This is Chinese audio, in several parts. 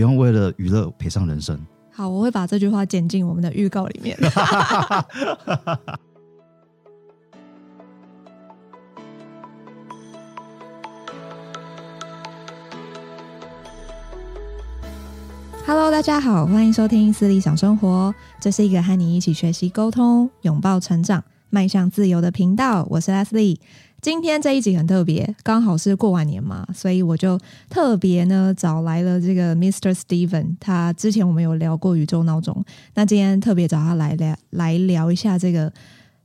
不用为了娱乐赔上人生。好，我会把这句话剪进我们的预告里面。Hello，大家好，欢迎收听思理想生活，这是一个和你一起学习、沟通、拥抱成长、迈向自由的频道。我是 Leslie。今天这一集很特别，刚好是过完年嘛，所以我就特别呢找来了这个 Mr. Steven。他之前我们有聊过宇宙闹钟，那今天特别找他来聊来聊一下这个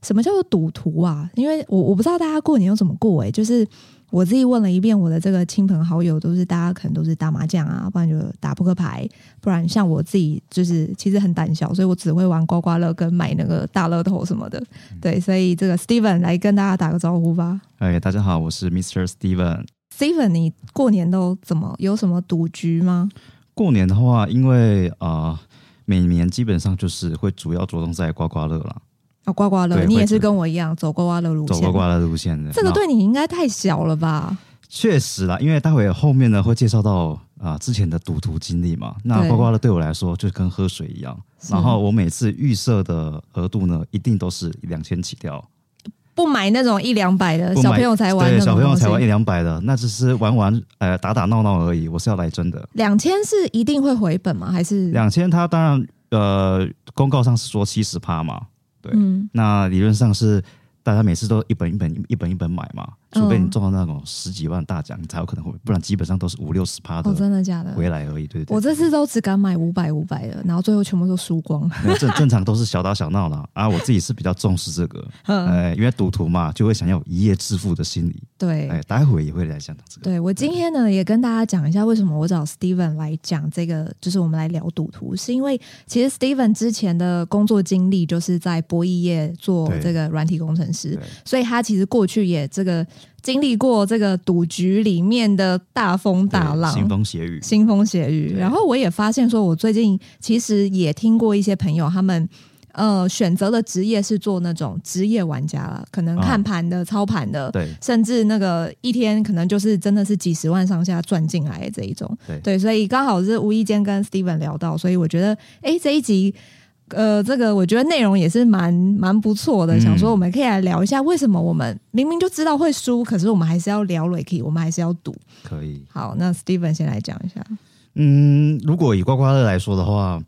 什么叫做赌徒啊？因为我我不知道大家过年又怎么过哎、欸，就是。我自己问了一遍我的这个亲朋好友，都是大家可能都是打麻将啊，不然就打扑克牌，不然像我自己就是其实很胆小，所以我只会玩刮刮乐跟买那个大乐透什么的。对，所以这个 Steven 来跟大家打个招呼吧。哎，大家好，我是 Mr. Steven。Steven，你过年都怎么有什么赌局吗？过年的话，因为啊、呃，每年基本上就是会主要着重在刮刮乐了。哦，刮刮乐，你也是跟我一样走刮刮乐路线，走刮刮乐路线的。这个对你应该太小了吧？确实啦，因为待会后面呢会介绍到啊、呃、之前的赌徒经历嘛。那刮刮乐对我来说就跟喝水一样，然后我每次预设的额度呢一定都是两千起跳，不买那种一两百的小朋友才玩，对，小朋友才玩一两百的，那只是玩玩呃打打闹闹而已。我是要来真的。两千是一定会回本吗？还是两千？它当然呃公告上是说七十趴嘛。对，嗯，那理论上是大家每次都一本一本一本一本买嘛。除非你中到那种十几万大奖，你才有可能会，不然基本上都是五六十趴的。哦真的假的？回来而已，对对，对。我这次都只敢买五百五百的，然后最后全部都输光。正正常都是小打小闹啦。啊！我自己是比较重视这个，哎，因为赌徒嘛，就会想要一夜致富的心理。对，哎，待会也会来讲这个。对，我今天呢，也跟大家讲一下为什么我找 Steven 来讲这个，就是我们来聊赌徒，是因为其实 Steven 之前的工作经历就是在博弈业做这个软体工程师，所以他其实过去也这个。经历过这个赌局里面的大风大浪，腥风血雨，腥风血雨。然后我也发现，说我最近其实也听过一些朋友，他们呃选择的职业是做那种职业玩家了，可能看盘的、哦、操盘的，对，甚至那个一天可能就是真的是几十万上下赚进来的这一种，对，对，所以刚好是无意间跟 Steven 聊到，所以我觉得，哎，这一集。呃，这个我觉得内容也是蛮蛮不错的，嗯，想说我们可以来聊一下，为什么我们明明就知道会输，可是我们还是要聊瑞 k 我们还是要赌。可以。好，那 Steven 先来讲一下。嗯，如果以刮刮乐来说的话，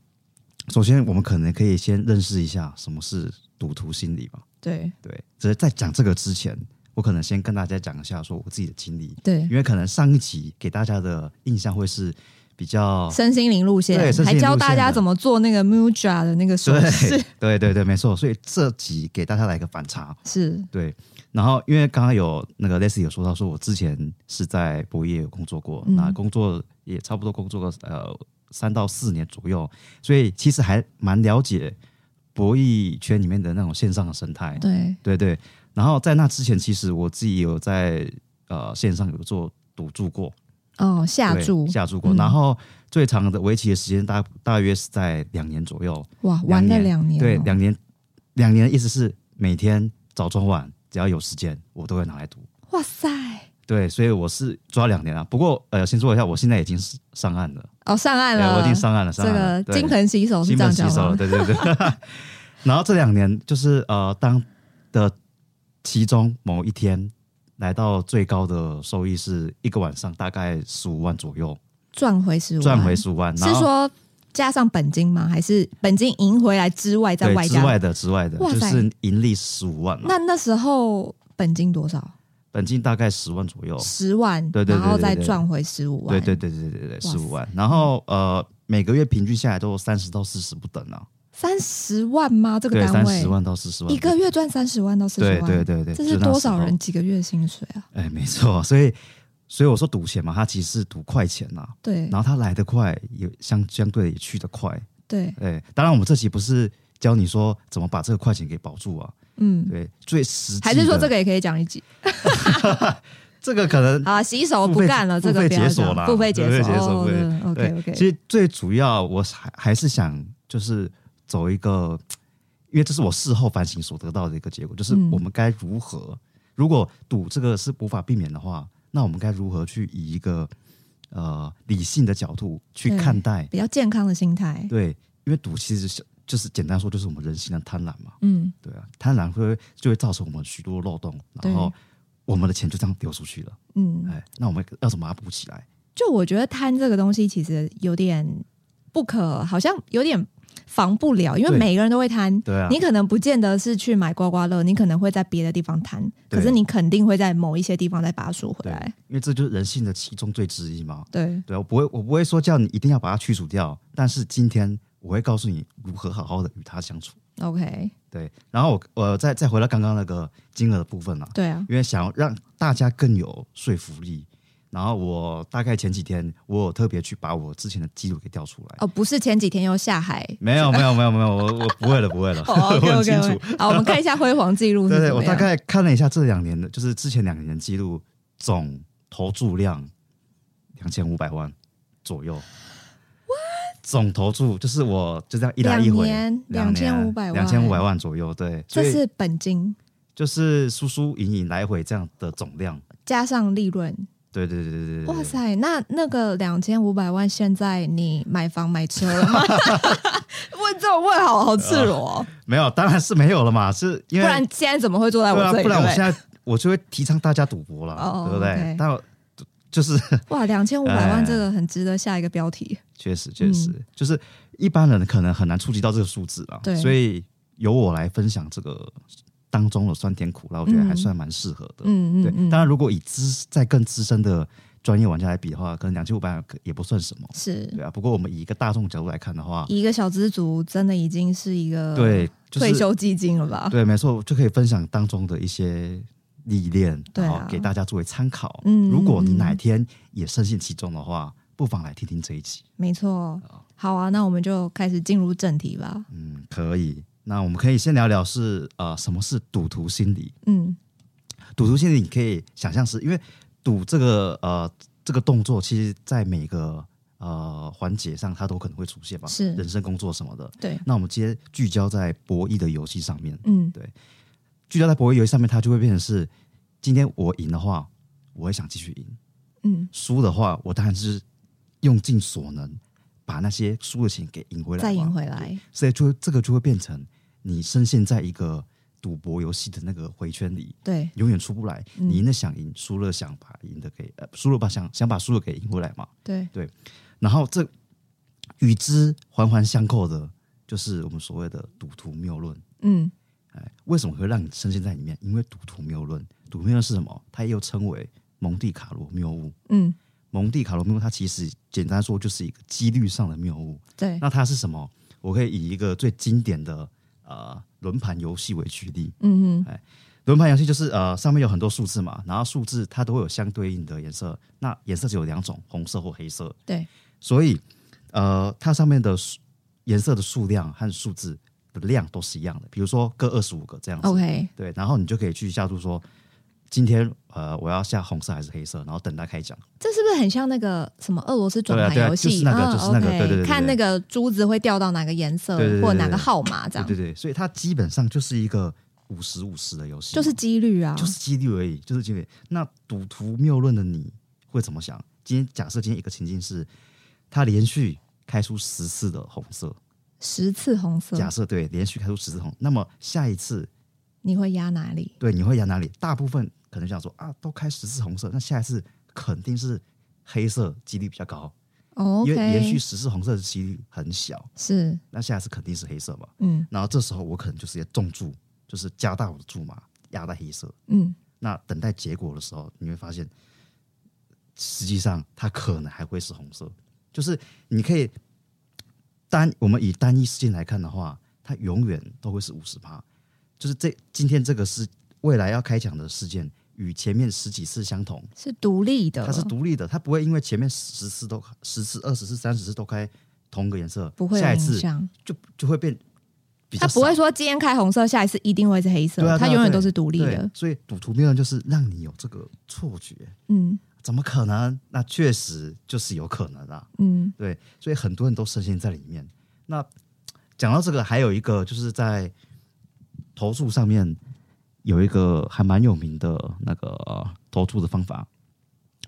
首先我们可能可以先认识一下什么是赌徒心理吧。对对，只是在讲这个之前，我可能先跟大家讲一下说我自己的经历。对，因为可能上一集给大家的印象会是。比较身心灵路线，对，还教大家怎么做那个 Mudra 的那个手势，对对对，没错。所以这集给大家来一个反差，是对。然后因为刚刚有那个 Leslie 有说到，说我之前是在博弈业有工作过，那、嗯、工作也差不多工作个呃三到四年左右，所以其实还蛮了解博弈圈里面的那种线上的生态。对对对。然后在那之前，其实我自己有在呃线上有做赌注过。哦，下注下注过，嗯，然后最长的围棋的时间大大约是在两年左右。哇，玩了两年，对，两年，两年的意思是每天早中晚只要有时间，我都会拿来读。哇塞，对，所以我是抓两年了。不过呃，先说一下，我现在已经是上岸了。哦，上岸了，我已经上岸了，上岸了。这个金盆洗手是这样讲吗？金盆洗手，对对对。然后这两年就是呃，当的其中某一天。来到最高的收益是一个晚上大概十五万左右，赚回十五，赚回十五万，是说加上本金吗？还是本金赢回来之外再外加？之外的之外的，就是盈利十五万。那那时候本金多少？本金大概十万左右，十万，对对，对，对，对，然后再赚回十五万，对对对对对对，十五万。然后呃，每个月平均下来都三十到四十不等啊。三十万吗？这个单位三十万到四十万，一个月赚三十万到四十万，对对对对，这是多少人几个月薪水啊？哎，没错，所以所以我说赌钱嘛，它其实是赌快钱呐。对，然后它来得快，也相相对的也去得快。对，哎，当然我们这期不是教你说怎么把这个快钱给保住啊。嗯，对，最实际还是说这个也可以讲一集。这个可能啊，洗手不干了，这个解锁了，付费解锁，解锁。OK OK。其实最主要，我还还是想就是。走一个，因为这是我事后反省所得到的一个结果，就是我们该如何，如果赌这个是无法避免的话，那我们该如何去以一个呃理性的角度去看待，比较健康的心态。对，因为赌其实是就是简单说，就是我们人性的贪婪嘛。嗯，对啊，贪婪会就会造成我们许多漏洞，然后我们的钱就这样丢出去了。嗯，哎，那我们要怎么把它补起来？就我觉得贪这个东西其实有点不可，好像有点。防不了，因为每个人都会贪。对啊，你可能不见得是去买刮刮乐，你可能会在别的地方贪，可是你肯定会在某一些地方再把它赎回来。因为这就是人性的其中最之一嘛。对，对，我不会，我不会说叫你一定要把它去除掉，但是今天我会告诉你如何好好的与它相处。OK，对，然后我我再再回到刚刚那个金额的部分啊。对啊，因为想要让大家更有说服力。然后我大概前几天，我有特别去把我之前的记录给调出来。哦，不是前几天又下海？没有，没有，没有，没有，我我不会了，不会了。好，我们看一下辉煌记录。对对，我大概看了一下这两年的，就是之前两年的记录，总投注量两千五百万左右。总投注就是我就这样一来一回，两千五百万，两千五百万左右。对，这是本金，就是输输赢赢来回这样的总量，加上利润。对对对对对！哇塞，那那个两千五百万，现在你买房买车了吗？问这种问好好赤裸哦。没有，当然是没有了嘛，是因为不然现在怎么会坐在我这里？不然我现在我就会提倡大家赌博了，对不对？但就是哇，两千五百万这个很值得下一个标题。确实确实，就是一般人可能很难触及到这个数字啊。对，所以由我来分享这个。当中的酸甜苦辣，我觉得还算蛮适合的。嗯嗯，对。当然，如果以资在更资深的专业玩家来比的话，可能两千五百万也不算什么。是，对啊。不过我们以一个大众角度来看的话，一个小资族真的已经是一个对退休基金了吧？对，没错，就可以分享当中的一些历练，然后给大家作为参考。嗯，如果你哪天也深陷其中的话，不妨来听听这一集。没错。好啊，那我们就开始进入正题吧。嗯，可以。那我们可以先聊聊是呃什么是赌徒心理？嗯，赌徒心理你可以想象是因为赌这个呃这个动作，其实在每个呃环节上它都可能会出现吧，是人生、工作什么的。对。那我们今天聚焦在博弈的游戏上面。嗯，对。聚焦在博弈游戏上面，它就会变成是今天我赢的话，我也想继续赢。嗯。输的话，我当然是用尽所能把那些输的钱给赢回来，再赢回来。所以就这个就会变成。你深陷在一个赌博游戏的那个回圈里，对，永远出不来。嗯、你赢了想赢，输了想把赢的给呃，输了把想想把输了给赢回来嘛。对对，然后这与之环环相扣的，就是我们所谓的赌徒谬论。嗯，哎，为什么会让你深陷在里面？因为赌徒谬论，赌徒谬论是什么？它又称为蒙地卡罗谬误。嗯，蒙地卡罗谬误，它其实简单说就是一个几率上的谬误。对，那它是什么？我可以以一个最经典的。呃，轮盘游戏为举例，嗯哼，哎，轮盘游戏就是呃，上面有很多数字嘛，然后数字它都会有相对应的颜色，那颜色只有两种，红色或黑色，对，所以呃，它上面的颜色的数量和数字的量都是一样的，比如说各二十五个这样子，OK，对，然后你就可以去下注说。今天呃，我要下红色还是黑色，然后等待开奖。这是不是很像那个什么俄罗斯转盘游戏？就是那个，就是那个，对对对，看那个珠子会掉到哪个颜色，或哪个号码这样。对对对，所以它基本上就是一个五十五十的游戏，就是几率啊，就是几率而已，就是几率。那赌徒谬论的你会怎么想？今天假设今天一个情境是，他连续开出十次的红色，十次红色。假设对，连续开出十次红，那么下一次你会压哪里？对，你会压哪里？大部分。可能想说啊，都开十次红色，那下一次肯定是黑色，几率比较高。哦，因为连续十次红色的几率很小。是，那下一次肯定是黑色嘛。嗯，然后这时候我可能就直接重注，就是加大我的注码，压在黑色。嗯，那等待结果的时候，你会发现，实际上它可能还会是红色。就是你可以单我们以单一事件来看的话，它永远都会是五十趴。就是这今天这个是。未来要开奖的事件与前面十几次相同，是独立的，它是独立的，它不会因为前面十次都十次、二十次、三十次都开同个颜色，不会下一次就就会变。它不会说今天开红色，下一次一定会是黑色，对啊，它永远都是独立的。所以赌徒谬论就是让你有这个错觉，嗯，怎么可能？那确实就是有可能啊，嗯，对，所以很多人都深陷在里面。那讲到这个，还有一个就是在投诉上面。有一个还蛮有名的那个投注的方法，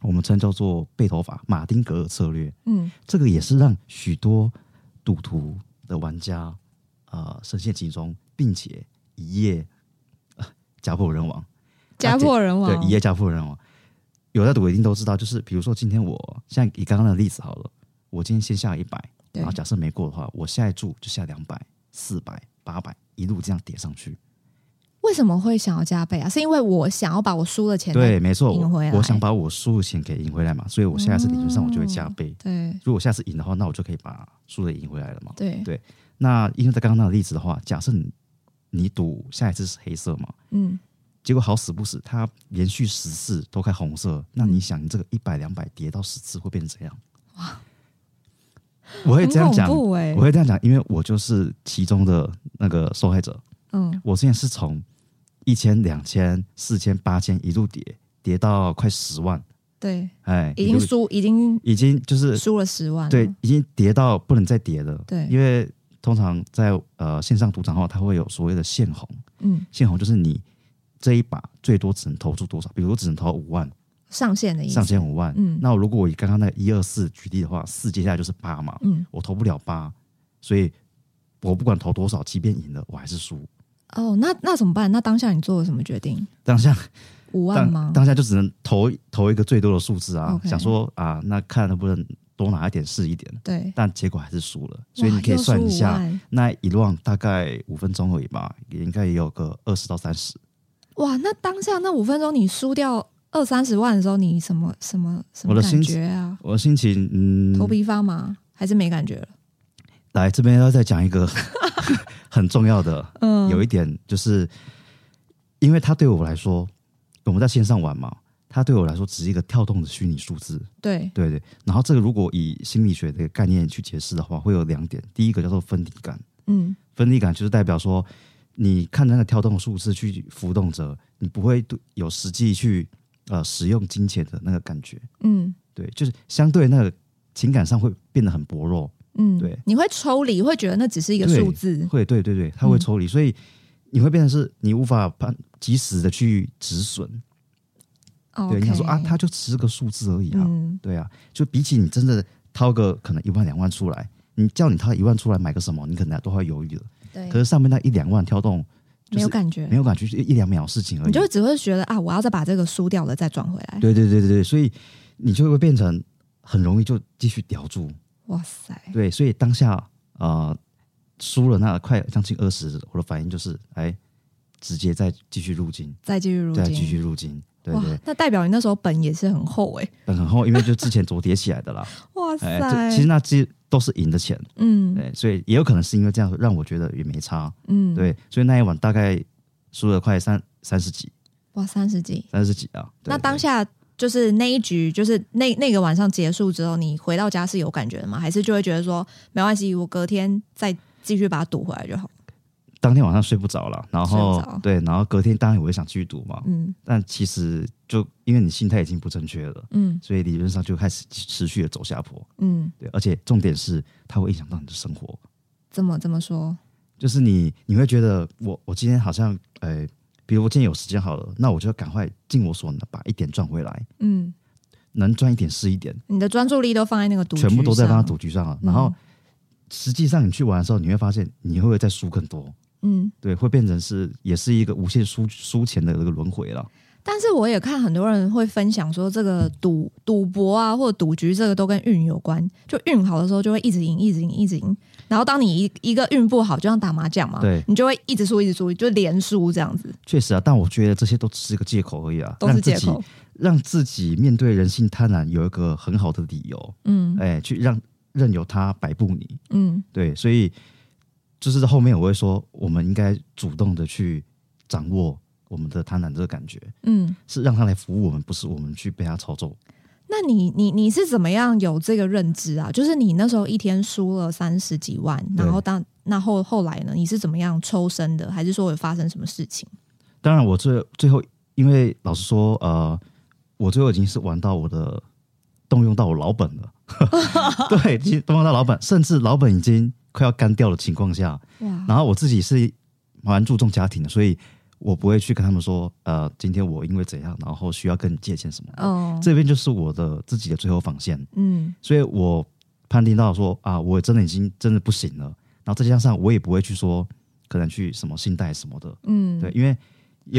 我们称叫做背投法马丁格尔策略。嗯，这个也是让许多赌徒的玩家啊、呃、深陷其中，并且一夜家破人亡。家破人亡，对，一夜家破人亡。有在赌一定都知道，就是比如说今天我像以刚刚的例子好了，我今天先下一百，然后假设没过的话，我下一注就下两百、四百、八百，一路这样叠上去。为什么会想要加倍啊？是因为我想要把我输的钱对，没错，赢回来。我想把我输的钱给赢回来嘛，所以我下一次理论上我就会加倍。嗯、对，如果下次赢的话，那我就可以把输的赢回来了嘛。对对。那因为在刚刚那个例子的话，假设你你赌下一次是黑色嘛，嗯，结果好死不死，它连续十次都开红色，那你想，你这个一百两百跌到十次会变成怎样？哇！我会这样讲，欸、我会这样讲，因为我就是其中的那个受害者。嗯，我之前是从。一千、两千、四千、八千，一路跌，跌到快十万。对，哎，已经输，已经已经就是输了十万了。对，已经跌到不能再跌了。对，因为通常在呃线上赌场的话，它会有所谓的限红。嗯，限红就是你这一把最多只能投出多少，比如只能投五万，上限的意思。上限五万。嗯，那如果我以刚刚那个一二四举例的话，四接下来就是八嘛。嗯，我投不了八，所以我不管投多少，即便赢了，我还是输。哦，那那怎么办？那当下你做了什么决定？当下五万吗？当下就只能投投一个最多的数字啊，okay. 想说啊，那看能不能多拿一点是一点。对，但结果还是输了，所以你可以算一下，那一万大概五分钟而已吧，也应该也有个二十到三十。哇，那当下那五分钟你输掉二三十万的时候，你什么什么什么感觉啊？我的心情，嗯，头皮发麻还是没感觉了？来这边要再讲一个。很重要的，嗯，有一点就是，因为它对我来说，我们在线上玩嘛，它对我来说只是一个跳动的虚拟数字，对，对对。然后这个如果以心理学的概念去解释的话，会有两点，第一个叫做分离感，嗯，分离感就是代表说，你看那个跳动的数字去浮动着，你不会有实际去呃使用金钱的那个感觉，嗯，对，就是相对那个情感上会变得很薄弱。嗯，对，你会抽离，会觉得那只是一个数字，会，对对对，它会抽离，嗯，所以你会变成是你无法判及时的去止损。Okay，对，你想说啊，它就只是个数字而已啊，嗯，对啊，就比起你真的掏个可能一万两万出来，你叫你掏一万出来买个什么，你可能都会犹豫了。对，可是上面那一两万跳动，没有感觉，没有感觉，就一两秒事情而已，你就只会觉得啊，我要再把这个输掉了再转回来。对对对对对，所以你就会变成很容易就继续叼住。哇塞！对，所以当下呃输了那快将近二十，我的反应就是哎，直接再继续入金，再继续入金，再继续入金。对对，那代表你那时候本也是很厚哎、欸，本很厚，因为就之前昨叠起来的啦。哇塞！哎、其实那都是赢的钱，嗯，对，所以也有可能是因为这样让我觉得也没差，嗯，对，所以那一晚大概输了快三三十几，哇，三十几，三十几啊！那当下。就是那一局，就是那那个晚上结束之后，你回到家是有感觉的吗？还是就会觉得说没关系，我隔天再继续把它赌回来就好？当天晚上睡不着了，然后对，然后隔天当然我也想继续赌嘛，嗯，但其实就因为你心态已经不正确了，嗯，所以理论上就开始持续的走下坡，嗯，对，而且重点是它会影响到你的生活。怎么这么说？就是你你会觉得我我今天好像呃。比如我今天有时间好了，那我就要赶快尽我所能把一点赚回来。嗯，能赚一点是一点。你的专注力都放在那个赌局上，全部都在放在赌局上了。然后实际上你去玩的时候，你会发现你会不会再输更多？嗯，对，会变成是也是一个无限输输钱的那个轮回了。但是我也看很多人会分享说，这个赌赌博啊，或者赌局，这个都跟运有关。就运好的时候，就会一直赢，一直赢，一直赢。然后当你一一个运不好，就像打麻将嘛，对，你就会一直输，一直输，就连输这样子。确实啊，但我觉得这些都只是一个借口而已啊，都是借口，让自己面对人性贪婪有一个很好的理由。嗯，哎，去让任由他摆布你。嗯，对，所以就是后面我会说，我们应该主动的去掌握。我们的贪婪这个感觉，嗯，是让他来服务我们，不是我们去被他操纵。那你你你是怎么样有这个认知啊？就是你那时候一天输了三十几万，然后当那后后来呢？你是怎么样抽身的？还是说有发生什么事情？当然，我最最后，因为老实说，呃，我最后已经是玩到我的动用到我老本了，对，已经动用到老本，甚至老本已经快要干掉的情况下，然后我自己是蛮注重家庭的，所以。我不会去跟他们说，呃，今天我因为怎样，然后需要跟你借钱什么的。哦，这边就是我的自己的最后防线。嗯，所以我判定到说啊，我真的已经真的不行了。然后再加上我也不会去说，可能去什么信贷什么的。嗯，对，因为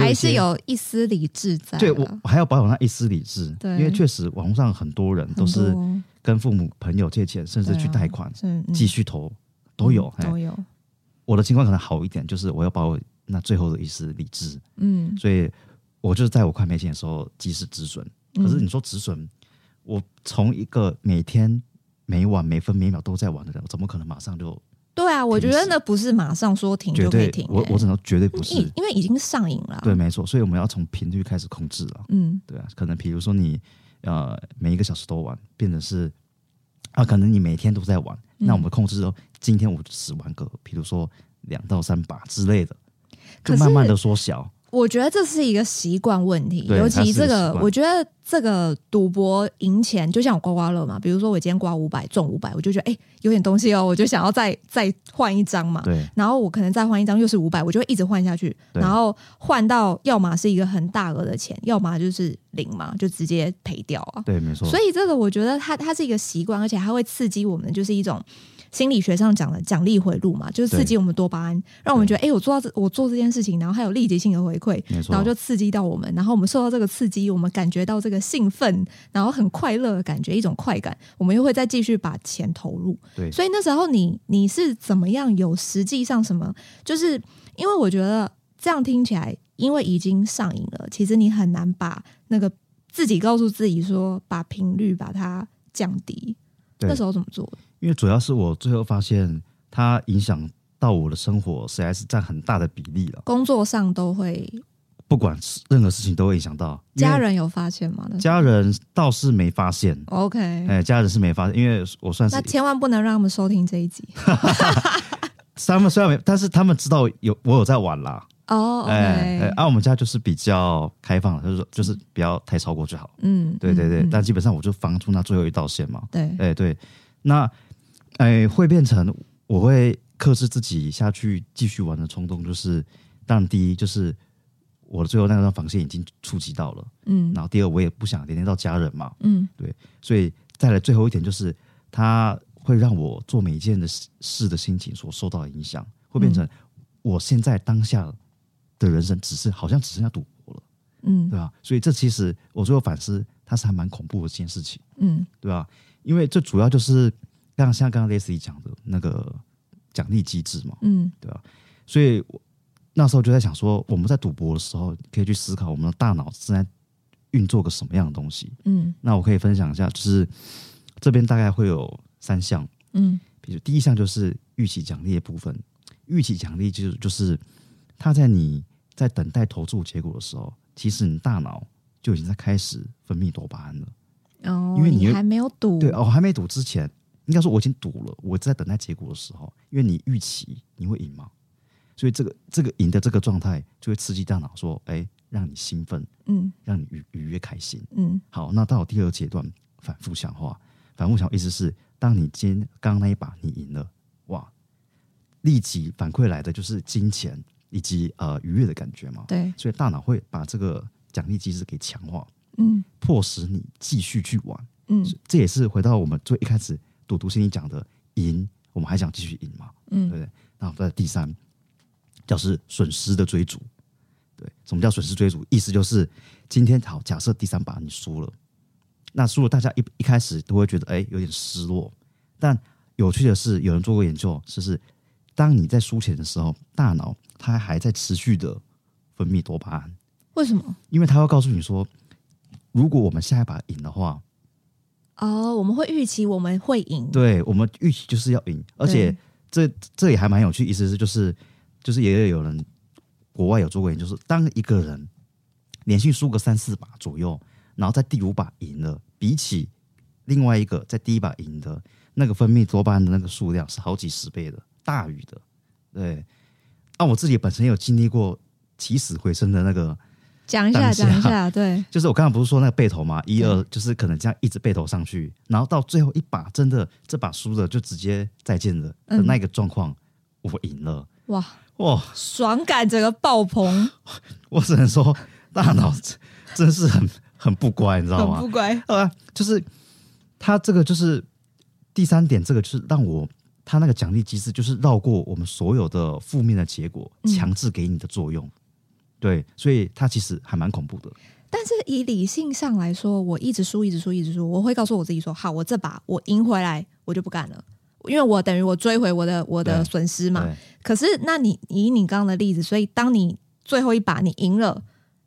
还是有一丝理智在。对，我还要保有那一丝理智。对，因为确实网络上很多人都是跟父母朋友借钱，甚至去贷款，继续投。都有，都有。我的情况可能好一点，就是我要把我那最后的一丝理智，嗯，所以我就是在我快没钱的时候及时止损。可是你说止损，我从一个每天每晚每分每秒都在玩的人，我怎么可能马上就？对啊，我觉得那不是马上说停就可以停。我我只能绝对不是，因为已经上瘾了。对，没错，所以我们要从频率开始控制了。嗯，对啊，可能比如说你呃每一个小时都玩，变成是啊，可能你每天都在玩。那我们控制说，今天我只玩个，比如说两到三把之类的，就慢慢的缩小。我觉得这是一个习惯问题，尤其这个，我觉得这个赌博赢钱就像我刮刮乐嘛，比如说我今天刮五百中五百，我就觉得哎、欸、有点东西哦，我就想要再再换一张嘛。对。然后我可能再换一张又是五百，我就会一直换下去，然后换到要么是一个很大额的钱，要么就是零嘛，就直接赔掉啊。对，没错。所以这个我觉得它它是一个习惯，而且它会刺激我们，就是一种。心理学上讲的奖励回路嘛，就是刺激我们多巴胺，让我们觉得，哎、欸，我做到这，我做这件事情，然后还有立即性的回馈，然后就刺激到我们，然后我们受到这个刺激，我们感觉到这个兴奋，然后很快乐的感觉，一种快感，我们又会再继续把钱投入。对，所以那时候你你是怎么样？有实际上什么？就是因为我觉得这样听起来，因为已经上瘾了，其实你很难把那个自己告诉自己说，把频率把它降低。那时候怎么做？因为主要是我最后发现，它影响到我的生活，实在是占很大的比例了。工作上都会，不管任何事情都会影响到。家人有发现吗？家人倒是没发现。OK，哎，家人是没发现，因为我算是那千万不能让他们收听这一集。他们虽然没，但是他们知道有我有在玩啦。哦，哎哎，而我们家就是比较开放，就是说就是不要太超过就好。嗯，对对对，但基本上我就防住那最后一道线嘛。对，哎对，那。哎，会变成我会克制自己下去继续玩的冲动，就是当然第一就是我的最后那道防线已经触及到了，嗯，然后第二我也不想连累到家人嘛，嗯，对，所以再来最后一点就是，它会让我做每一件的事的心情所受到的影响，会变成我现在当下的人生只是好像只剩下赌博了，嗯，对吧？所以这其实我最后反思，它是还蛮恐怖的一件事情，嗯，对吧？因为这主要就是。像像刚刚 Leslie 讲的那个奖励机制嘛，嗯，对吧？所以我那时候就在想说，我们在赌博的时候，可以去思考我们的大脑正在运作个什么样的东西。嗯，那我可以分享一下，就是这边大概会有三项，嗯，比如第一项就是预期奖励的部分。预期奖励就是就是他在你在等待投注结果的时候，其实你大脑就已经在开始分泌多巴胺了。哦，因为你还没有赌，对哦，还没赌之前。应该说我已经赌了，我在等待结果的时候，因为你预期你会赢嘛，所以这个这个赢的这个状态就会刺激大脑说，哎，让你兴奋，嗯，让你愉愉悦开心，嗯，好，那到第二阶段反复强化，反复强化意思是，当你今天刚刚那一把你赢了，哇，立即反馈来的就是金钱以及呃愉悦的感觉嘛，对，所以大脑会把这个奖励机制给强化，嗯，迫使你继续去玩，嗯，这也是回到我们最一开始。赌徒心里讲的赢，我们还想继续赢嘛？嗯，对不对？然后在第三，叫是损失的追逐。对，什么叫损失追逐？意思就是今天好，假设第三把你输了，那输了，大家一一开始都会觉得哎有点失落。但有趣的是，有人做过研究，就是当你在输钱的时候，大脑它还在持续的分泌多巴胺。为什么？因为它会告诉你说，如果我们下一把赢的话。哦，oh, 我们会预期我们会赢，对，我们预期就是要赢，而且这这也还蛮有趣，意思是就是就是也有人国外有做过研究，就是当一个人连续输个三四把左右，然后在第五把赢了，比起另外一个在第一把赢的那个分泌多巴胺的那个数量是好几十倍的，大于的。对，那、啊、我自己本身有经历过起死回生的那个。讲一下，讲一下，对，就是我刚刚不是说那个背投吗？一二就是可能这样一直背投上去，然后到最后一把真的这把输了就直接再见了的那个状况，我赢了，哇哇，爽感整个爆棚。我只能说，大脑真是很很不乖，你知道吗？很不乖。啊，就是他这个就是第三点，这个就是让我他那个奖励机制，就是绕过我们所有的负面的结果，强制给你的作用。嗯、对，所以他其实还蛮恐怖的。但是以理性上来说，我一直输，一直输，一直输，我会告诉我自己说：好，我这把我赢回来，我就不干了，因为我等于我追回我的我的损失嘛。可是，那你以你刚刚的例子，所以当你最后一把你赢了，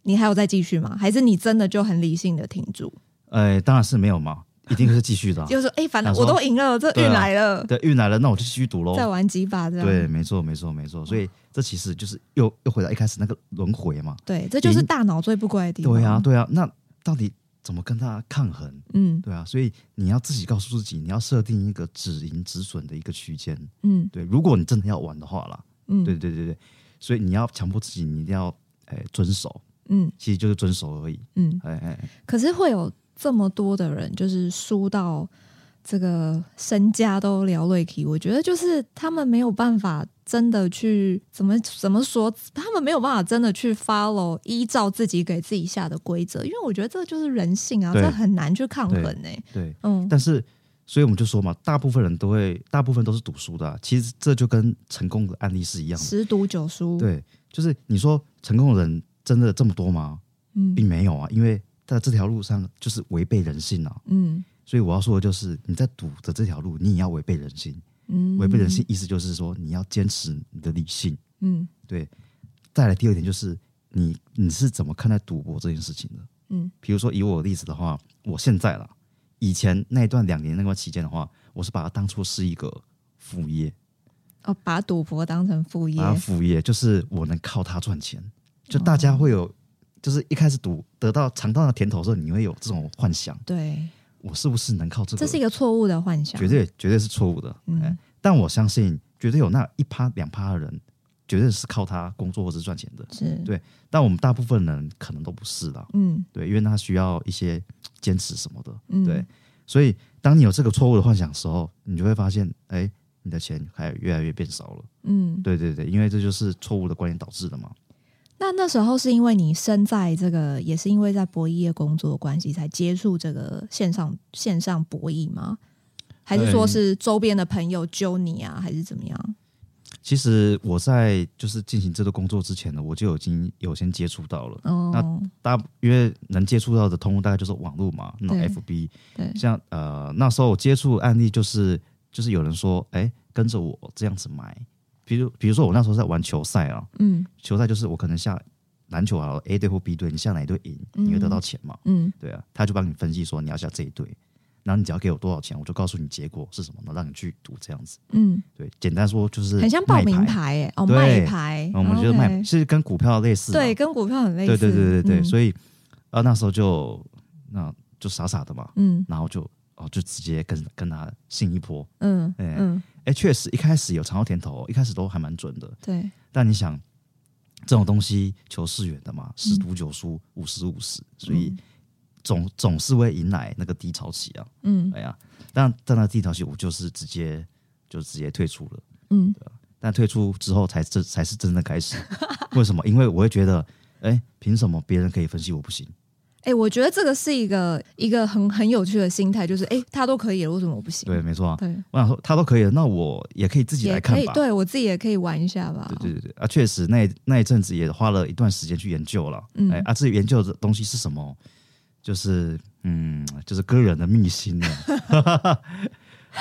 你还有再继续吗？还是你真的就很理性的挺住？哎，当然是没有嘛。一定是继续的、啊，就是说，哎、欸，反正我都赢了，这运来了，对，运来了，那我就继续赌喽，再玩几把这样。对，没错，没错，没错。所以这其实就是又又回到一开始那个轮回嘛。对，这就是大脑最不乖的地方。对啊，对啊。那到底怎么跟他抗衡？嗯，对啊。所以你要自己告诉自己，你要设定一个止盈止损的一个区间。嗯，对。如果你真的要玩的话啦，嗯，对对对对。所以你要强迫自己，你一定要哎遵守。嗯，其实就是遵守而已。嗯，哎哎。可是会有。这么多的人就是输到这个身家都了瑞奇，我觉得就是他们没有办法真的去怎么怎么说，他们没有办法真的去 follow 依照自己给自己下的规则，因为我觉得这就是人性啊，这很难去抗衡呢、欸。对，嗯，但是所以我们就说嘛，大部分人都会，大部分都是赌输的、啊。其实这就跟成功的案例是一样的，十赌九输。对，就是你说成功的人真的这么多吗？嗯，并没有啊，因为。在这条路上就是违背人性啊，嗯，所以我要说的就是你在赌的这条路，你也要违背人性，嗯，违背人性意思就是说你要坚持你的理性，嗯，对。再来第二点就是你你是怎么看待赌博这件事情的？嗯，比如说以我的例子的话，我现在啦，以前那一段两年那段期间的话，我是把它当做是一个副业，哦，把赌博当成副业，啊，副业就是我能靠它赚钱，就大家会有。就是一开始读得到尝到那甜头的时候，你会有这种幻想。对，我是不是能靠这个？这是一个错误的幻想，绝对绝对是错误的。嗯，但我相信，绝对有那一趴两趴的人，绝对是靠他工作或是赚钱的。是对，但我们大部分人可能都不是的。嗯，对，因为他需要一些坚持什么的。嗯，对，所以当你有这个错误的幻想的时候，你就会发现，哎，你的钱还越来越变少了。嗯，对对对，因为这就是错误的观念导致的嘛。那那时候是因为你身在这个，也是因为在博弈业工作的关系，才接触这个线上线上博弈吗？还是说是周边的朋友揪你啊，还是怎么样？其实我在就是进行这个工作之前呢，我就已经有先接触到了。哦，那大因为能接触到的通路大概就是网络嘛，那种 FB。对，像呃那时候我接触案例就是就是有人说，哎，跟着我这样子买。比如，比如说我那时候在玩球赛啊，嗯，球赛就是我可能下篮球啊，A 队或 B 队，你下哪一队赢，你会得到钱嘛，嗯，对啊，他就帮你分析说你要下这一队，然后你只要给我多少钱，我就告诉你结果是什么，然后让你去赌这样子，嗯，对，简单说就是很像报名牌，哎，哦，卖牌，我们觉得卖是跟股票类似，对，跟股票很类似，对对对对对，所以啊那时候就那就傻傻的嘛，嗯，然后就哦就直接跟跟他信一波，嗯嗯。哎，确实一开始有尝到甜头，一开始都还蛮准的。对，但你想，这种东西求是远的嘛，十赌九输，五十五十，所以总总是会迎来那个低潮期啊。嗯，哎呀，但在那低潮期，我就是直接就直接退出了。嗯，对，但退出之后才这才是真的开始。为什么？因为我会觉得，哎，凭什么别人可以分析我不行？哎、欸，我觉得这个是一个一个很很有趣的心态，就是哎、欸，他都可以了，为什么我不行？对，没错、啊。对，我想说他都可以了，那我也可以自己来看吧。对，我自己也可以玩一下吧。对对对对啊，确实那那一阵子也花了一段时间去研究了。嗯，哎啊，自己研究的东西是什么，就是嗯，就是个人的秘辛呢。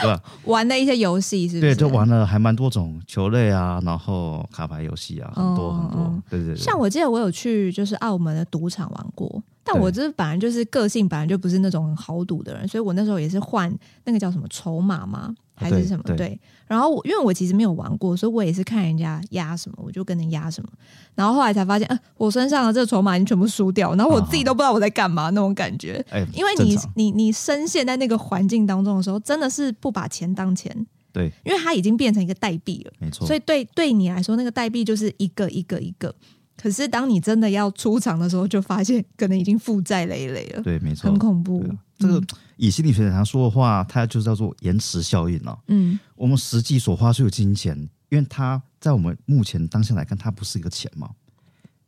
对吧？玩的一些游戏是不是？对，就玩了还蛮多种球类啊，然后卡牌游戏啊，很多、哦、很多。对对对。像我记得我有去就是澳门的赌场玩过。但我这本来就是个性，本来就不是那种很好赌的人，所以我那时候也是换那个叫什么筹码吗？还是什么？对，对。然后我因为我其实没有玩过，所以我也是看人家压什么，我就跟着压什么。然后后来才发现，呃，我身上的这个筹码已经全部输掉，然后我自己都不知道我在干嘛那种感觉。哎，因为你你你深陷在那个环境当中的时候，真的是不把钱当钱。对，因为它已经变成一个代币了，没错。所以对对你来说，那个代币就是一个一个一个。可是，当你真的要出场的时候，就发现可能已经负债累累了。对，没错，很恐怖。这个以心理学上说的话，它就叫做延迟效应了。嗯，我们实际所花出的金钱，因为它在我们目前当下来看，它不是一个钱嘛，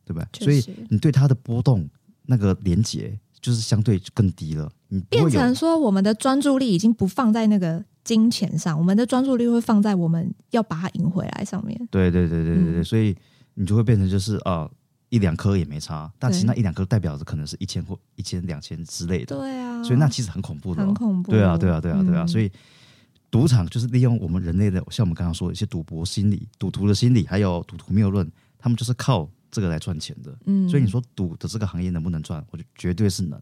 对不对？所以你对它的波动那个连接就是相对更低了。你变成说，我们的专注力已经不放在那个金钱上，我们的专注力会放在我们要把它赢回来上面。对对对对对对，嗯、所以你就会变成就是啊。呃一两颗也没差，但其实那一两颗代表着可能是一千或一千两千之类的。对啊，所以那其实很恐怖的，很恐怖。对啊，对啊，对啊，对啊。嗯、所以赌场就是利用我们人类的，像我们刚刚说的一些赌博心理、赌徒的心理，还有赌徒谬论，他们就是靠这个来赚钱的。嗯，所以你说赌的这个行业能不能赚？我觉得绝对是能。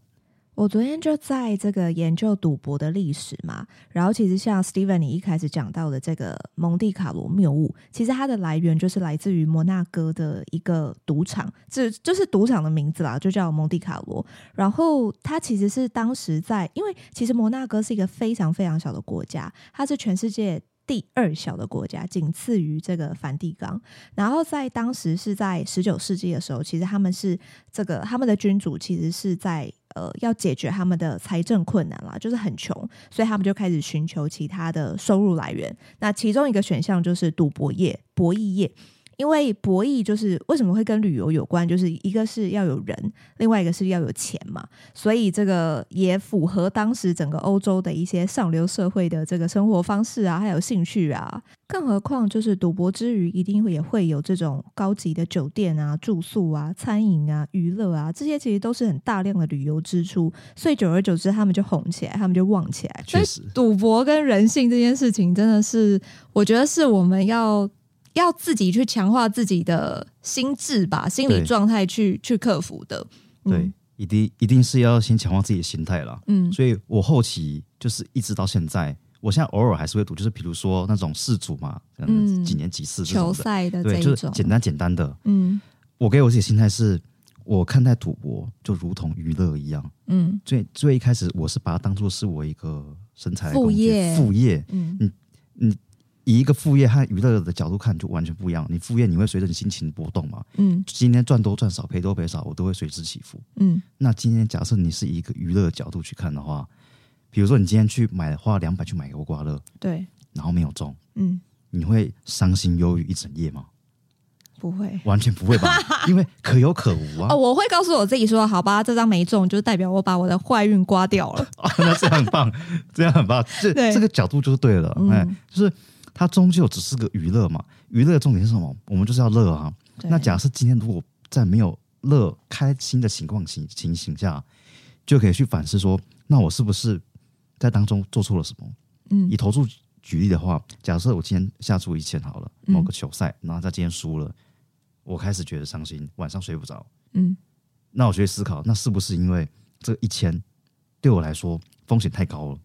我昨天就在这个研究赌博的历史嘛，然后其实像 Steven 你一开始讲到的这个蒙地卡罗谬误，其实它的来源就是来自于摩纳哥的一个赌场，这就是赌场的名字啦，就叫蒙地卡罗。然后它其实是当时在，因为其实摩纳哥是一个非常非常小的国家，它是全世界第二小的国家，仅次于这个梵蒂冈。然后在当时是在十九世纪的时候，其实他们是这个他们的君主其实是在。呃，要解决他们的财政困难啦，就是很穷，所以他们就开始寻求其他的收入来源。那其中一个选项就是赌博业、博弈业。因为博弈就是为什么会跟旅游有关，就是一个是要有人，另外一个是要有钱嘛，所以这个也符合当时整个欧洲的一些上流社会的这个生活方式啊，还有兴趣啊。更何况就是赌博之余，一定会也会有这种高级的酒店啊、住宿啊、餐饮啊、娱乐啊，这些其实都是很大量的旅游支出。所以久而久之，他们就红起来，他们就旺起来。确实，赌博跟人性这件事情，真的是我觉得是我们要。要自己去强化自己的心智吧，心理状态去去克服的。嗯、对，一定一定是要先强化自己的心态了。嗯，所以我后期就是一直到现在，我现在偶尔还是会赌，就是比如说那种世足嘛，嗯，几年几次球赛的，对，就是简单简单的。嗯，我给我自己心态是，我看待赌博就如同娱乐一样。嗯，最最一开始我是把它当做是我一个身材副业，副业。嗯嗯嗯。以一个副业和娱乐的角度看，就完全不一样。你副业你会随着你心情波动嘛？嗯，今天赚多赚少，赔多赔少，我都会随之起伏。嗯，那今天假设你是以一个娱乐的角度去看的话，比如说你今天去买花两百去买个刮刮乐，对，然后没有中，嗯，你会伤心忧郁一整夜吗？不会，完全不会吧？因为可有可无啊。哦，我会告诉我自己说，好吧，这张没中，就代表我把我的坏运刮掉了。哦，那这样很棒，这样很棒，这这个角度就是对了，哎，嗯，就是。它终究只是个娱乐嘛，娱乐的重点是什么？我们就是要乐啊。那假设今天如果在没有乐、开心的情况情情形下，就可以去反思说，那我是不是在当中做错了什么？嗯，以投注举例的话，假设我今天下注一千好了，某个球赛，然后在今天输了，我开始觉得伤心，晚上睡不着。嗯，那我就会思考，那是不是因为这一千对我来说风险太高了？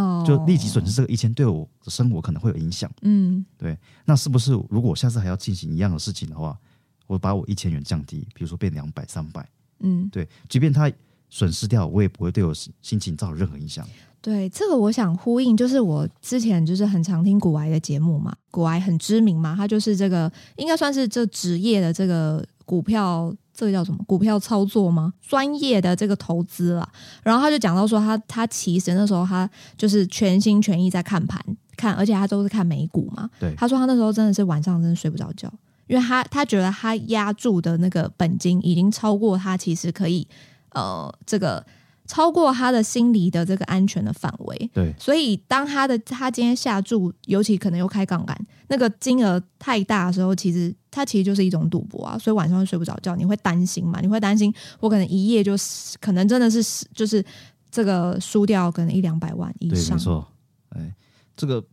哦，就立即损失这个一千，对我的生活可能会有影响。嗯，对，那是不是如果我下次还要进行一样的事情的话，我把我一千元降低，比如说变两百、三百，嗯，对，即便他损失掉，我也不会对我心情造成任何影响。对，这个我想呼应，就是我之前就是很常听股癌的节目嘛，股癌很知名嘛，他就是这个应该算是这职业的这个股票。这个叫什么？股票操作吗？专业的这个投资啦。然后他就讲到说他，他他其实那时候他就是全心全意在看盘，看，而且他都是看美股嘛。对，他说他那时候真的是晚上真的睡不着觉，因为他他觉得他押注的那个本金已经超过他其实可以呃这个。超过他的心理的这个安全的范围，对，所以当他的他今天下注，尤其可能又开杠杆，那个金额太大的时候，其实他其实就是一种赌博啊，所以晚上会睡不着觉，你会担心嘛？你会担心我可能一夜就可能真的是就是这个输掉可能一两百万以上，对，没错，哎，这个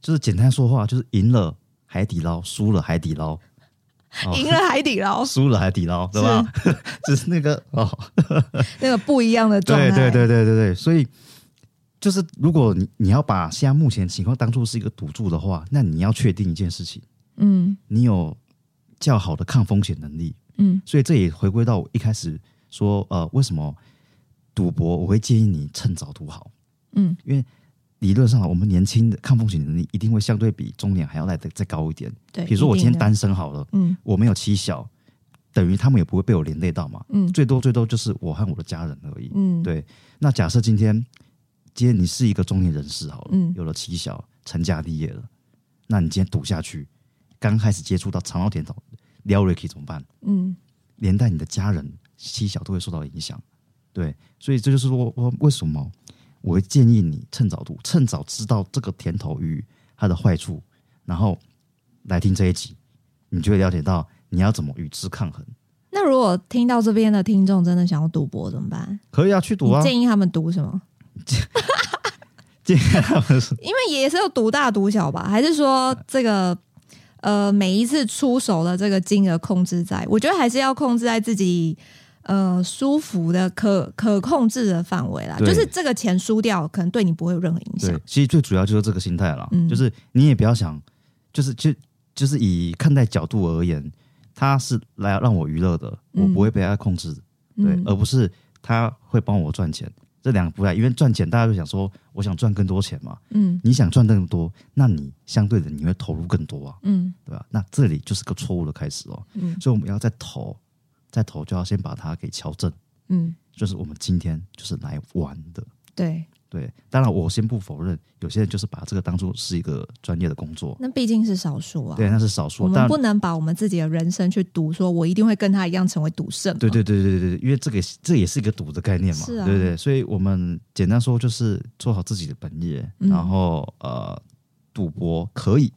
就是简单说话，就是赢了海底捞，输了海底捞。赢了海底捞，输了海底捞，对吧？只 是那个哦，那个不一样的状态。对对对对对对，所以就是如果你你要把现在目前情况当做是一个赌注的话，那你要确定一件事情，嗯，你有较好的抗风险能力，嗯，所以这也回归到我一开始说，呃，为什么赌博我会建议你趁早赌好，嗯，因为。理论上，我们年轻的抗风险能力一定会相对比中年还要来的再高一点。对，比如说我今天单身好了，嗯，我没有妻小，等于他们也不会被我连累到嘛。嗯，最多最多就是我和我的家人而已。嗯，对。那假设今天，今天你是一个中年人士好了，嗯，有了妻小，成家立业了，那你今天赌下去，刚开始接触到尝到甜头，撩 Ricky 怎么办？嗯，连带你的家人、妻小都会受到影响。对，所以这就是说我为什么我会建议你趁早读，趁早知道这个甜头与它的坏处，然后来听这一集，你就会了解到你要怎么与之抗衡。那如果听到这边的听众真的想要赌博怎么办？可以啊，去赌啊！建议他们赌什么？建议他们是，因为也是有赌大赌小吧？还是说这个呃每一次出手的这个金额控制在？我觉得还是要控制在自己呃舒服的可可控制的范围啦。就是这个钱输掉，可能对你不会有任何影响。其实最主要就是这个心态了，嗯，就是你也不要想，就是就就是以看待角度而言。他是来让我娱乐的，我不会被他控制，嗯、对，而不是他会帮我赚钱。这两个不太，因为赚钱大家就想说，我想赚更多钱嘛。嗯，你想赚更多，那你相对的你会投入更多啊，嗯，对吧？那这里就是个错误的开始哦。嗯，所以我们要在投，再投就要先把它给敲正。嗯，就是我们今天就是来玩的。对。对，当然我先不否认，有些人就是把这个当做是一个专业的工作。那毕竟是少数啊。对，那是少数。我们不能把我们自己的人生去赌，说我一定会跟他一样成为赌圣。对对对对对，因为这个这也是一个赌的概念嘛。对对，所以我们简单说就是做好自己的本业，嗯、然后呃，赌博可以，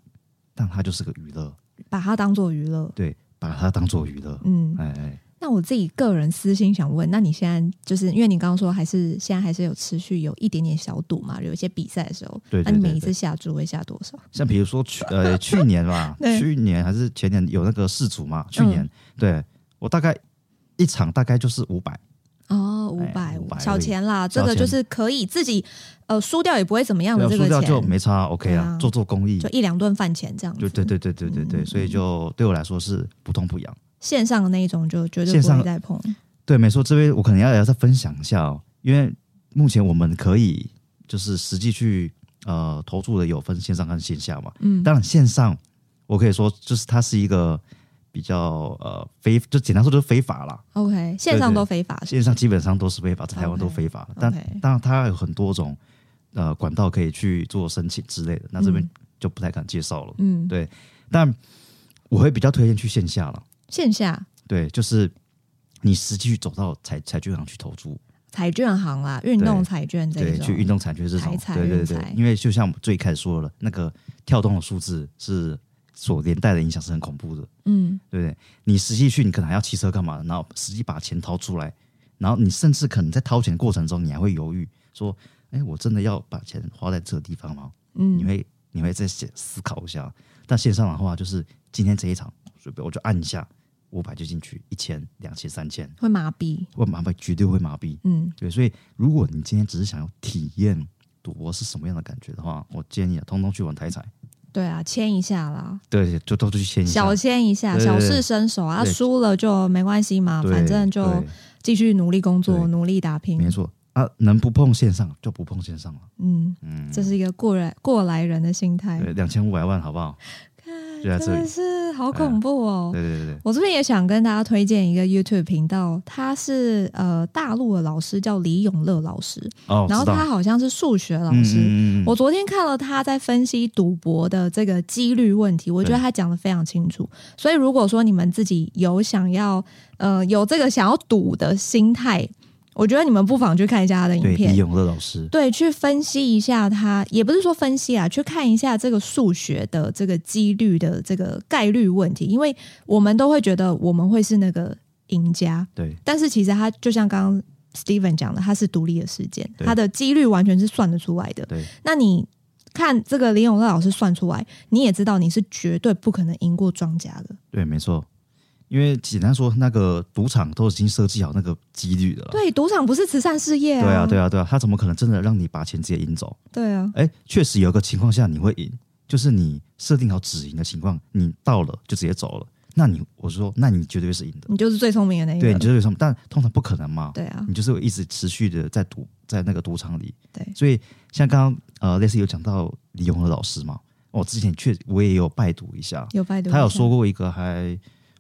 但它就是个娱乐，把它当做娱乐。对，把它当做娱乐。嗯，哎哎。那我自己个人私心想问，那你现在就是因为你刚刚说还是现在还是有持续有一点点小赌嘛？有一些比赛的时候，对，对，对，对，那你每一次下注会下多少？像比如说去呃 去年吧，去年还是前年有那个世足嘛？去年、嗯、对我大概一场大概就是五百哦，五百五小钱啦，这个就是可以自己呃输掉也不会怎么样的这个钱，就没差，OK 啊，啊做做公益，就一两顿饭钱这样子，对对对对对对对，嗯、所以就对我来说是不痛不痒。线上的那一种就绝对不会再碰。对，没错，这边我可能要要再分享一下哦，因为目前我们可以就是实际去呃投注的有分线上跟线下嘛。嗯，当然线上我可以说就是它是一个比较呃非，就简单说就是非法啦。OK，线上都非法，线上基本上都是非法，在台湾都非法。Okay, 但当然它有很多种呃管道可以去做申请之类的，那这边就不太敢介绍了。嗯，对，但我会比较推荐去线下了。线下对，就是你实际去走到彩彩券行去投注，彩券行啦，运动彩券这种，对，去运动彩券这种，对对对，因为就像我们最开始说了，那个跳动的数字是所连带的影响是很恐怖的，嗯，对不对？你实际去，你可能还要骑车干嘛？然后实际把钱掏出来，然后你甚至可能在掏钱的过程中，你还会犹豫说，哎，我真的要把钱花在这个地方吗？嗯，你会你会再思考一下。但线上的话，就是今天这一场，随便我就按一下。五百就进去，一千、两千、三千，会麻痹，会麻痹，绝对会麻痹。嗯，对，所以如果你今天只是想要体验赌博是什么样的感觉的话，我建议啊，通通去玩台彩。对啊，签一下啦。对，就都去签一下，小签一下，小试身手啊，输了就没关系嘛，反正就继续努力工作，努力打拼。没错啊，能不碰线上就不碰线上了。嗯嗯，这是一个过来过来人的心态。对，两千五百万，好不好？真的是好恐怖哦！对对对，我这边也想跟大家推荐一个 YouTube 频道，他是呃大陆的老师，叫李永乐老师。哦，然后他好像是数学老师。嗯，我昨天看了他在分析赌博的这个几率问题，我觉得他讲的非常清楚。所以如果说你们自己有想要呃有这个想要赌的心态。我觉得你们不妨去看一下他的影片，李永乐老师，对，去分析一下他，也不是说分析啊，去看一下这个数学的这个几率的这个概率问题，因为我们都会觉得我们会是那个赢家，对，但是其实他就像刚刚 Steven 讲的，他是独立的事件，他的几率完全是算得出来的，对。那你看这个李永乐老师算出来，你也知道你是绝对不可能赢过庄家的，对，没错。因为简单说，那个赌场都已经设计好那个几率的了。对，赌场不是慈善事业啊。对啊，对啊，对啊，他怎么可能真的让你把钱直接赢走？对啊。哎，确实有个情况下你会赢，就是你设定好止赢的情况，你到了就直接走了。那你我说，那你绝对是赢的。你就是最聪明的那一个。对，你就是最聪明，但通常不可能嘛。对啊。你就是会一直持续的在赌，在那个赌场里。对。所以像刚刚呃，类似有讲到李永和老师嘛，我之前确我也有拜读一下，有拜读。他有说过一个还，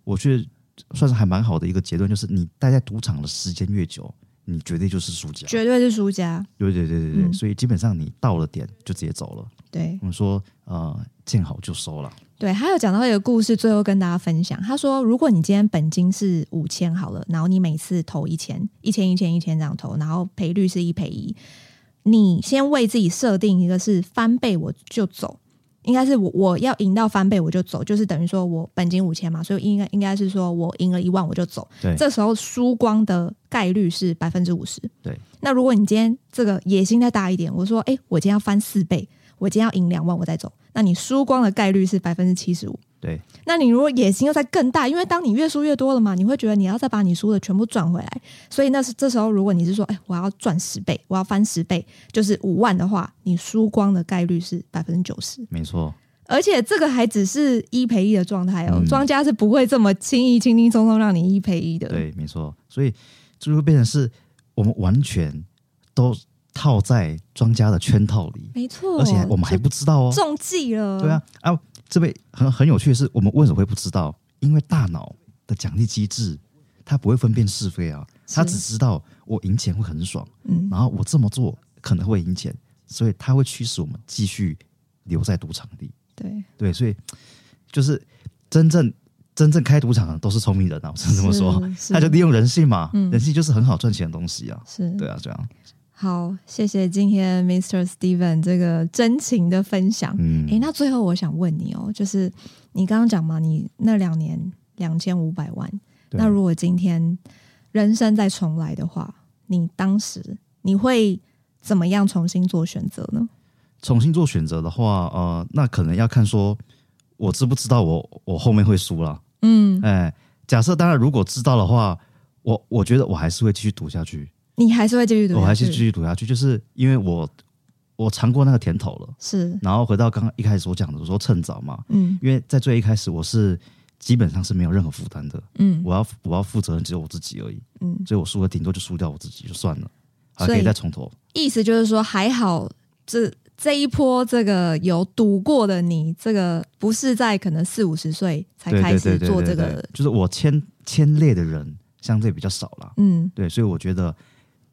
我觉得。算是还蛮好的一个结论，就是你待在赌场的时间越久，你绝对就是输家，绝对是输家。对对对对对，嗯、所以基本上你到了点就直接走了。对，我们说呃，见好就收了。对，还有讲到一个故事，最后跟大家分享。他说，如果你今天本金是五千好了，然后你每次投一千，一千一千一千这样投，然后赔率是一赔一，你先为自己设定一个是翻倍我就走。应该是我我要赢到翻倍我就走，就是等于说我本金五千嘛，所以应该应该是说我赢了一万我就走。对，这时候输光的概率是百分之五十。对，那如果你今天这个野心再大一点，我说，哎，我今天要翻四倍，我今天要赢两万我再走，那你输光的概率是百分之七十五。对，那你如果野心又再更大，因为当你越输越多了嘛，你会觉得你要再把你输的全部赚回来。所以那是这时候，如果你是说，哎，我要赚十倍，我要翻十倍，就是五万的话，你输光的概率是百分之九十。没错，而且这个还只是一赔一的状态哦，嗯、庄家是不会这么轻易、轻轻松松让你一赔一的。对，没错。所以就会变成是我们完全都套在庄家的圈套里，没错。而且我们还不知道哦，中计了。对啊，啊。这边很很有趣的是，我们为什么会不知道？因为大脑的奖励机制，它不会分辨是非啊，它只知道我赢钱会很爽，嗯，然后我这么做可能会赢钱，所以它会驱使我们继续留在赌场里。对。对，所以就是真正真正开赌场的都是聪明人啊，我是这么说，他就利用人性嘛，嗯，人性就是很好赚钱的东西啊，是。对啊，这样。好，谢谢今天 Mr. Steven 这个真情的分享。嗯，诶，那最后我想问你哦，就是你刚刚讲嘛，你那两年两千五百万，那如果今天人生再重来的话，你当时你会怎么样重新做选择呢？重新做选择的话，呃，那可能要看说我知不知道我我后面会输了。嗯，哎，假设当然如果知道的话，我我觉得我还是会继续赌下去。你还是会继续赌下去，我还是继续赌下去，就是因为我我尝过那个甜头了，是。然后回到刚刚一开始所讲的，我说趁早嘛，嗯，因为在最一开始我是基本上是没有任何负担的，嗯，我要我要负责任只有我自己而已，嗯，所以我输了顶多就输掉我自己就算了，还可以再从头。意思就是说，还好这这一波这个有赌过的你，这个不是在可能四五十岁才开始做这个，就是我牵牵累的人相对比较少了，嗯，对，所以我觉得。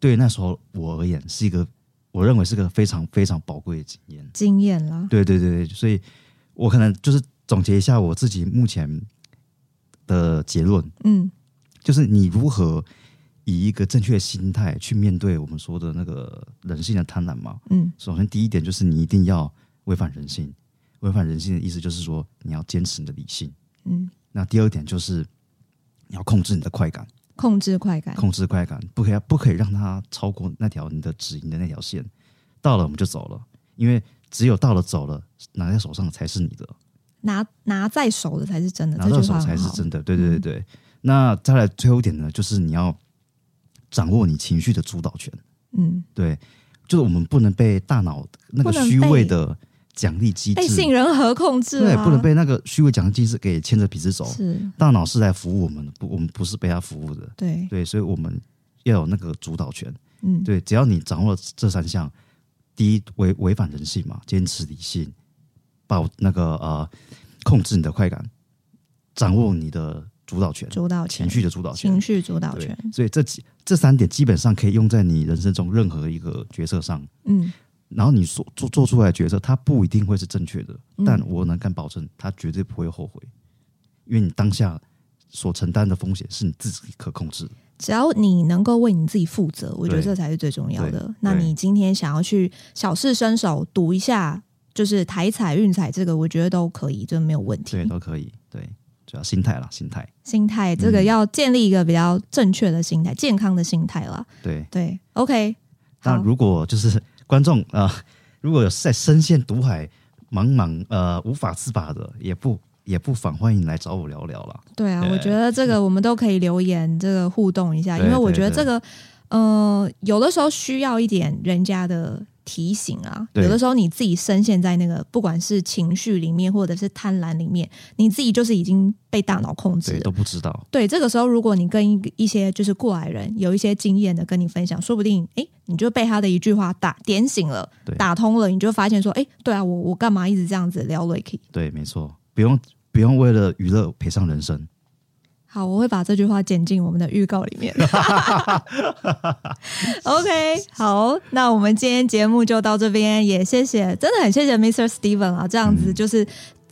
对那时候我而言是一个，我认为是个非常非常宝贵的经验。经验啦，对对对，所以我可能就是总结一下我自己目前的结论。嗯，就是你如何以一个正确的心态去面对我们说的那个人性的贪婪嘛？嗯，首先第一点就是你一定要违反人性，违反人性的意思就是说你要坚持你的理性。嗯，那第二点就是你要控制你的快感。控制快感，控制快感，不可以不可以让它超过那条你的止盈的那条线。到了我们就走了，因为只有到了走了，拿在手上的才是你的，拿拿在手的才是真的，拿到手才是真的。对对对对。嗯、那再来最后一点呢，就是你要掌握你情绪的主导权。嗯，对，就是我们不能被大脑那个虚伪的。奖励机制被杏仁核控制，对，不能被那个虚伪奖励机制给牵着鼻子走。是，大脑是来服务我们的，不，我们不是被他服务的。对对，所以我们要有那个主导权。嗯，对，只要你掌握了这三项，第一违违反人性嘛，坚持理性，保那个呃控制你的快感，掌握你的主导权，主导权，情绪的主导权，情绪主导权。所以这几这三点基本上可以用在你人生中任何一个角色上。嗯。然后你所做做出来的决策，它不一定会是正确的，嗯、但我能敢保证，它绝对不会后悔，因为你当下所承担的风险是你自己可控制的。只要你能够为你自己负责，我觉得这才是最重要的。那你今天想要去小试身手赌一下，就是台彩运彩这个，我觉得都可以，这没有问题。对，都可以。对，主要心态啦，心态，心态这个要建立一个比较正确的心态，嗯、健康的心态啦。对对，OK。那如果就是。观众啊、呃，如果有在深陷毒海茫茫呃无法自拔的，也不也不妨欢迎来找我聊聊了。对啊，对我觉得这个我们都可以留言，这个互动一下，因为我觉得这个呃有的时候需要一点人家的。提醒啊，有的时候你自己深陷在那个不管是情绪里面，或者是贪婪里面，你自己就是已经被大脑控制了，都不知道。对，这个时候如果你跟一一些就是过来人有一些经验的跟你分享，说不定哎，你就被他的一句话打点醒了，打通了，你就发现说，哎，对啊，我我干嘛一直这样子聊 Ricky？对，没错，不用不用为了娱乐赔上人生。好，我会把这句话剪进我们的预告里面。OK，好，那我们今天节目就到这边，也谢谢，真的很谢谢 Mr. Steven 啊，这样子就是，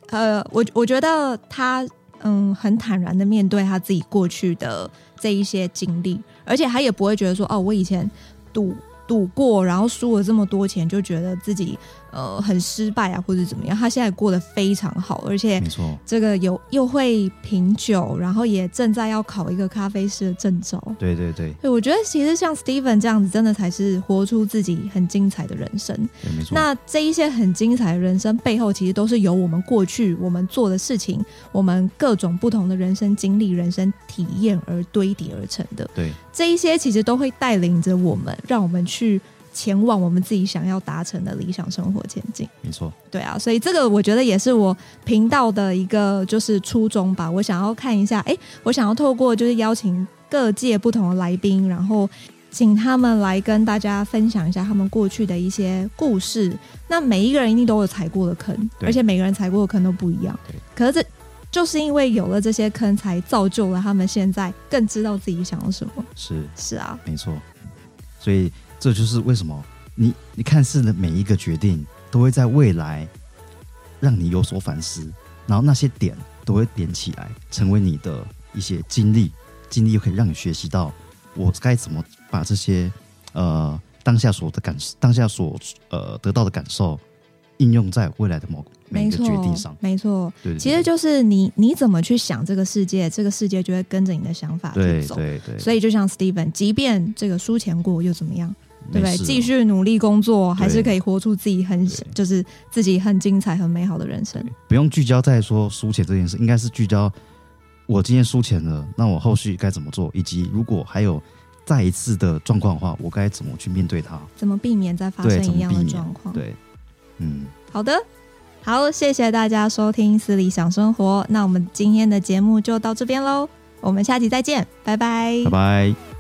嗯、呃，我我觉得他嗯很坦然的面对他自己过去的这一些经历，而且他也不会觉得说，哦，我以前赌赌过，然后输了这么多钱，就觉得自己。呃，很失败啊，或者怎么样？他现在过得非常好，而且没错，这个有又会品酒，然后也正在要考一个咖啡师的证照。对对对，对，我觉得其实像 Steven 这样子，真的才是活出自己很精彩的人生。没错。那这一些很精彩的人生背后，其实都是由我们过去我们做的事情，我们各种不同的人生经历、人生体验而堆叠而成的。对，这一些其实都会带领着我们，让我们去。前往我们自己想要达成的理想生活前进，没错，对啊，所以这个我觉得也是我频道的一个就是初衷吧。我想要看一下，哎，我想要透过就是邀请各界不同的来宾，然后请他们来跟大家分享一下他们过去的一些故事。那每一个人一定都有踩过的坑，而且每个人踩过的坑都不一样。可是这就是因为有了这些坑，才造就了他们现在更知道自己想要什么。是是啊，没错，所以。这就是为什么你你看似的每一个决定，都会在未来让你有所反思，然后那些点都会点起来，成为你的一些经历，经历又可以让你学习到我该怎么把这些呃当下所的感当下所呃得到的感受应用在未来的某每一个决定上。没错，对，其实就是你你怎么去想这个世界，这个世界就会跟着你的想法去走。对对对，所以就像 Steven，即便这个输钱过又怎么样？对不对？继续努力工作，还是可以活出自己很就是自己很精彩、很美好的人生。不用聚焦在说输钱这件事，应该是聚焦我今天输钱了，那我后续该怎么做，以及如果还有再一次的状况的话，我该怎么去面对它？怎么避免再发生一样的状况？对，嗯，好的，好，谢谢大家收听《思理想生活》，那我们今天的节目就到这边喽，我们下期再见，拜拜，拜拜。